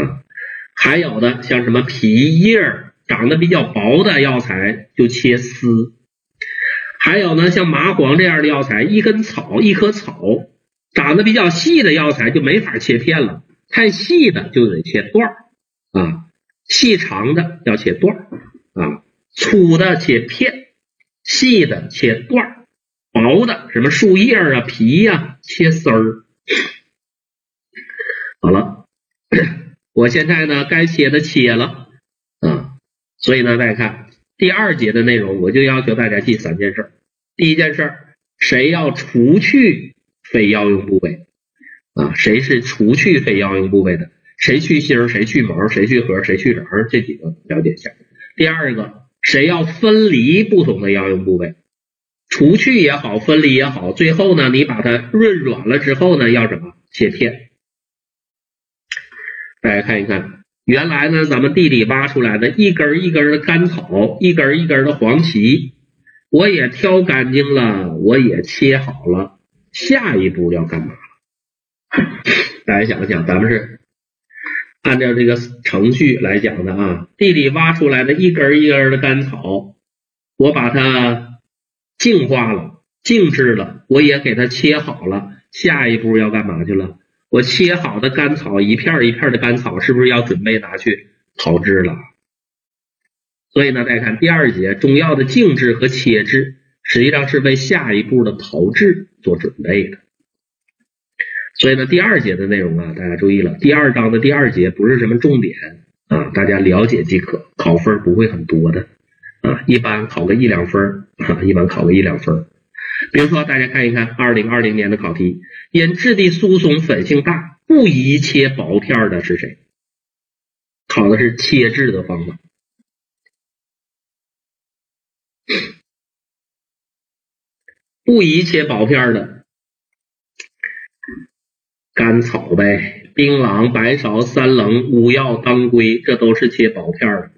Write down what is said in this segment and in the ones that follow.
还有的像什么皮叶儿长得比较薄的药材就切丝，还有呢像麻黄这样的药材，一根草一棵草长得比较细的药材就没法切片了，太细的就得切段儿啊，细长的要切段儿啊，粗的切片，细的切段儿，薄的什么树叶啊皮呀切丝儿。好了。我现在呢，该切的切了，啊，所以呢，大家看第二节的内容，我就要求大家记三件事。第一件事，谁要除去非药用部位啊？谁是除去非药用部位的？谁去芯谁去毛？谁去核？谁去瓤？这几个了解一下。第二个，谁要分离不同的药用部位？除去也好，分离也好，最后呢，你把它润软了之后呢，要什么？切片。大家看一看，原来呢，咱们地里挖出来的一根一根的干草，一根一根的黄芪，我也挑干净了，我也切好了。下一步要干嘛？大家想想，咱们是按照这个程序来讲的啊。地里挖出来的一根一根的干草，我把它净化了、静置了，我也给它切好了。下一步要干嘛去了？我切好的甘草，一片一片的甘草，是不是要准备拿去炮制了？所以呢，大家看第二节中药的静制和切制，实际上是为下一步的炮制做准备的。所以呢，第二节的内容啊，大家注意了，第二章的第二节不是什么重点啊，大家了解即可，考分不会很多的啊，一般考个一两分啊，一般考个一两分。比如说，大家看一看二零二零年的考题，因质地疏松、粉性大，不宜切薄片的是谁？考的是切制的方法。不宜切薄片的，甘草呗，槟榔、白芍、三棱、乌药、当归，这都是切薄片的。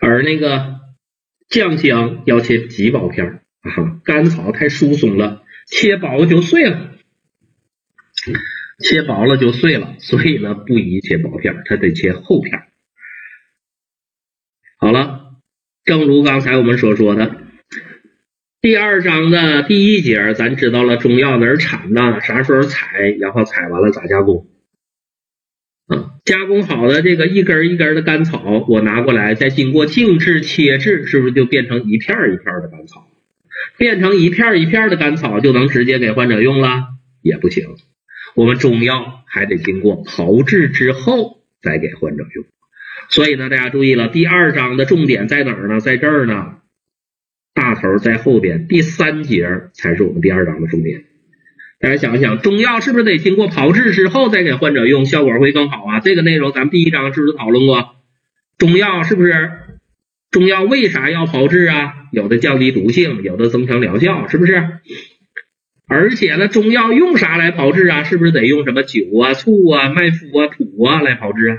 而那个酱香要切极薄片。啊，甘草太疏松了，切薄就碎了，切薄了就碎了，所以呢不宜切薄片，它得切厚片。好了，正如刚才我们所说的，第二章的第一节，咱知道了中药哪儿产的？啥时候采？然后采完了咋加工？啊，加工好的这个一根一根的甘草，我拿过来，再经过静置切制，是不是就变成一片一片的甘草？变成一片一片的甘草就能直接给患者用了，也不行。我们中药还得经过炮制之后再给患者用。所以呢，大家注意了，第二章的重点在哪儿呢？在这儿呢，大头在后边，第三节才是我们第二章的重点。大家想一想，中药是不是得经过炮制之后再给患者用，效果会更好啊？这个内容咱们第一章是不是讨论过？中药是不是？中药为啥要炮制啊？有的降低毒性，有的增强疗效，是不是？而且呢，中药用啥来炮制啊？是不是得用什么酒啊、醋啊、麦麸啊、土啊来炮制啊？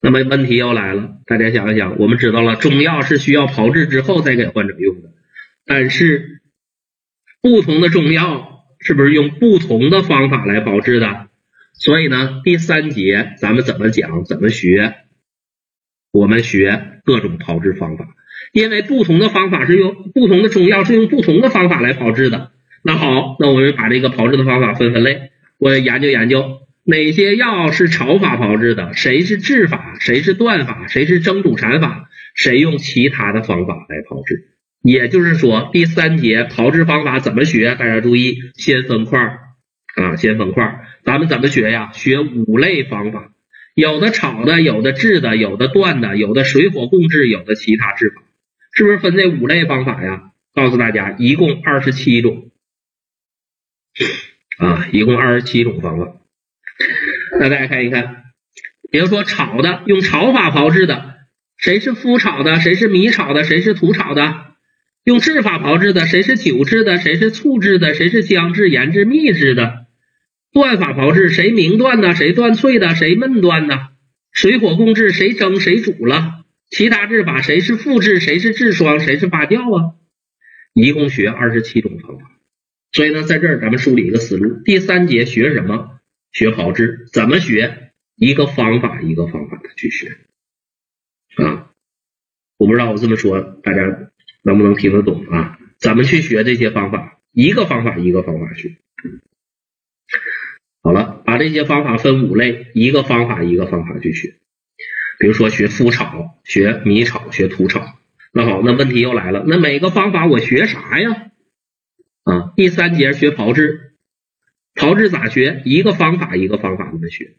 那么问题又来了，大家想一想，我们知道了中药是需要炮制之后再给患者用的，但是不同的中药是不是用不同的方法来炮制的？所以呢，第三节咱们怎么讲，怎么学？我们学各种炮制方法，因为不同的方法是用不同的中药是用不同的方法来炮制的。那好，那我们把这个炮制的方法分分类，我研究研究哪些药是炒法炮制的，谁是制法，谁是断法，谁是蒸煮产法，谁用其他的方法来炮制。也就是说，第三节炮制方法怎么学？大家注意，先分块儿啊，先分块儿。咱们怎么学呀？学五类方法。有的炒的，有的制的，有的断的，有的水火共制，有的其他制法，是不是分这五类方法呀？告诉大家，一共二十七种啊，一共二十七种方法。那大家看一看，比如说炒的，用炒法炮制的，谁是麸炒的，谁是米炒的，谁是土炒的？用制法炮制的，谁是酒制的，谁是醋制的，谁是姜制、盐制、蜜制的？断法炮制，谁明断的，谁断脆的，谁闷断的？水火共制，谁蒸谁煮了？其他制法，谁是复制，谁是制霜，谁是发酵啊？一共学二十七种方法。所以呢，在这儿咱们梳理一个思路：第三节学什么？学炮制，怎么学？一个方法一个方法的去学啊！我不知道我这么说大家能不能听得懂啊？怎么去学这些方法？一个方法一个方法学。好了，把这些方法分五类，一个方法一个方法去学。比如说学麸炒、学米炒、学土炒。那好，那问题又来了，那每个方法我学啥呀？啊，第三节学炮制，炮制咋学？一个方法一个方法的学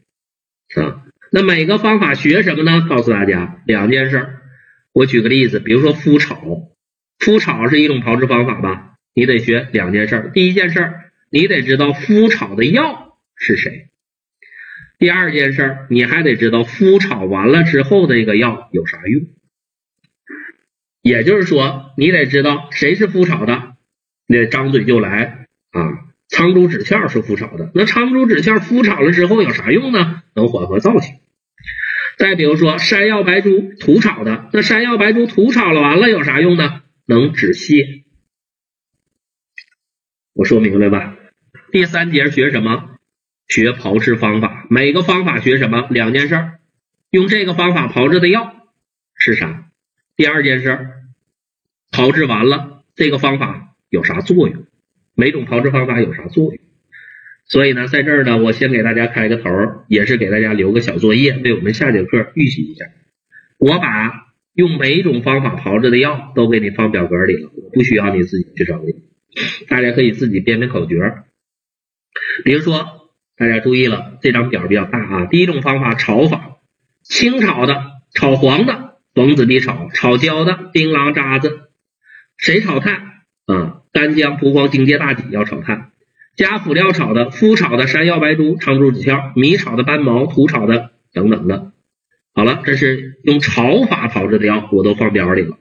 啊。那每个方法学什么呢？告诉大家两件事。我举个例子，比如说麸炒，麸炒是一种炮制方法吧？你得学两件事。第一件事，你得知道麸炒的药是谁；第二件事，你还得知道夫炒完了之后的这个药有啥用。也就是说，你得知道谁是夫炒的，那张嘴就来啊！苍术指窍是夫炒的，那苍术指窍夫炒了之后有啥用呢？能缓和燥气。再比如说山药白术土炒的，那山药白术土炒了完了有啥用呢？能止泻。我说明白吧？第三节学什么？学炮制方法。每个方法学什么？两件事。用这个方法炮制的药是啥？第二件事，炮制完了，这个方法有啥作用？每种炮制方法有啥作用？所以呢，在这儿呢，我先给大家开个头，也是给大家留个小作业，为我们下节课预习一下。我把用每种方法炮制的药都给你放表格里了，不需要你自己去整理，大家可以自己编编口诀。比如说，大家注意了，这张表比较大啊。第一种方法炒法，清炒的、炒黄的。黄子地炒炒焦的槟榔渣子，谁炒炭啊？干姜、蒲黄、荆芥、大戟要炒炭。加辅料炒的，麸炒的山药、白术、苍术、指窍，米炒的斑毛，土炒的等等的。好了，这是用炒法炮制的药，我都放表里了。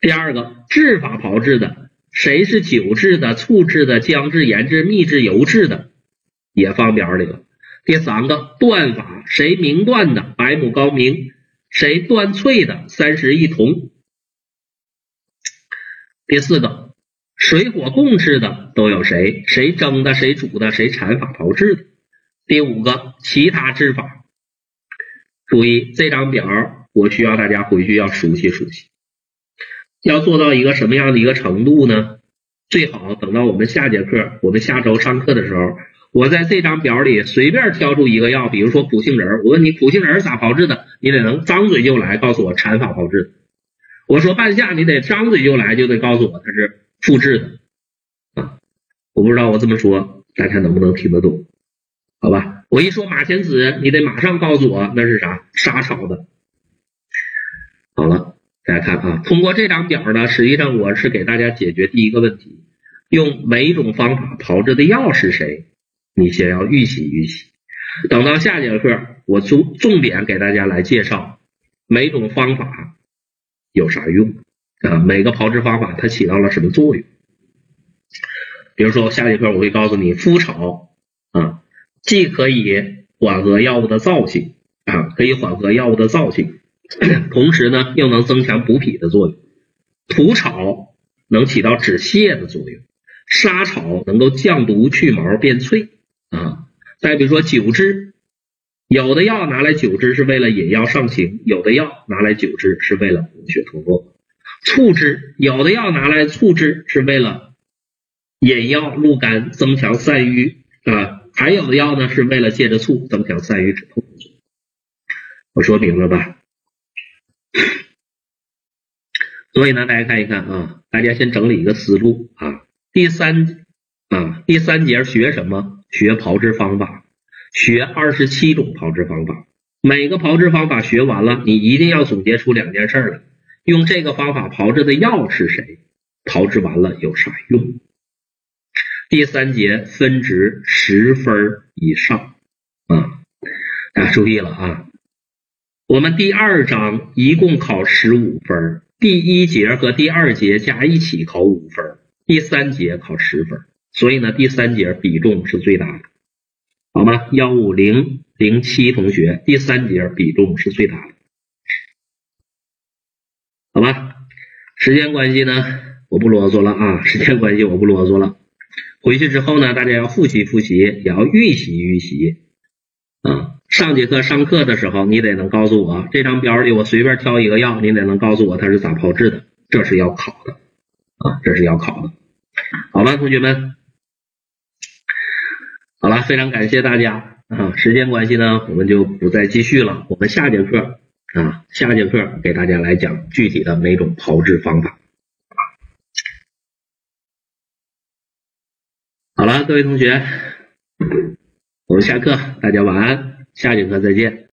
第二个制法炮制的，谁是酒制的、醋制的、姜制、盐制、蜜制、油制的，也放表里了。第三个断法，谁明断的？百亩高明。谁断脆的三十一铜？第四个，水火共治的都有谁？谁蒸的？谁煮的？谁产法炮制的？第五个，其他制法。注意这张表，我需要大家回去要熟悉熟悉。要做到一个什么样的一个程度呢？最好等到我们下节课，我们下周上课的时候。我在这张表里随便挑出一个药，比如说苦杏仁我问你苦杏仁咋炮制的，你得能张嘴就来告诉我产法炮制的。我说半夏，你得张嘴就来就得告诉我它是复制的啊。我不知道我这么说大家能不能听得懂？好吧，我一说马钱子，你得马上告诉我那是啥沙炒的。好了，大家看啊，通过这张表呢，实际上我是给大家解决第一个问题，用每一种方法炮制的药是谁？你先要预习预习，等到下节课，我重重点给大家来介绍每种方法有啥用啊？每个炮制方法它起到了什么作用？比如说下节课我会告诉你，麸炒啊，既可以缓和药物的燥性啊，可以缓和药物的燥性，同时呢又能增强补脾的作用；土炒能起到止泻的作用；沙炒能够降毒去毛变脆。啊，再比如说酒制，有的药拿来酒制是为了引药上行，有的药拿来酒制是为了补血通络。醋制，有的药拿来醋制是为了引药入肝，增强散瘀啊，还有的药呢是为了借着醋增强散瘀止痛。我说明了吧？所以呢，大家看一看啊，大家先整理一个思路啊。第三啊，第三节学什么？学炮制方法，学二十七种炮制方法。每个炮制方法学完了，你一定要总结出两件事来：用这个方法炮制的药是谁？炮制完了有啥用？第三节分值十分以上啊！大家注意了啊！我们第二章一共考十五分，第一节和第二节加一起考五分，第三节考十分。所以呢，第三节比重是最大的，好吗？幺五零零七同学，第三节比重是最大的，好吧？时间关系呢，我不啰嗦了啊，时间关系我不啰嗦了。回去之后呢，大家要复习复习，也要预习预习。啊，上节课上课的时候，你得能告诉我这张表里我随便挑一个药，你得能告诉我它是咋炮制的，这是要考的啊，这是要考的。好吧，同学们，好了，非常感谢大家啊，时间关系呢，我们就不再继续了，我们下节课啊，下节课给大家来讲具体的每种炮制方法。好了，各位同学，我们下课，大家晚安，下节课再见。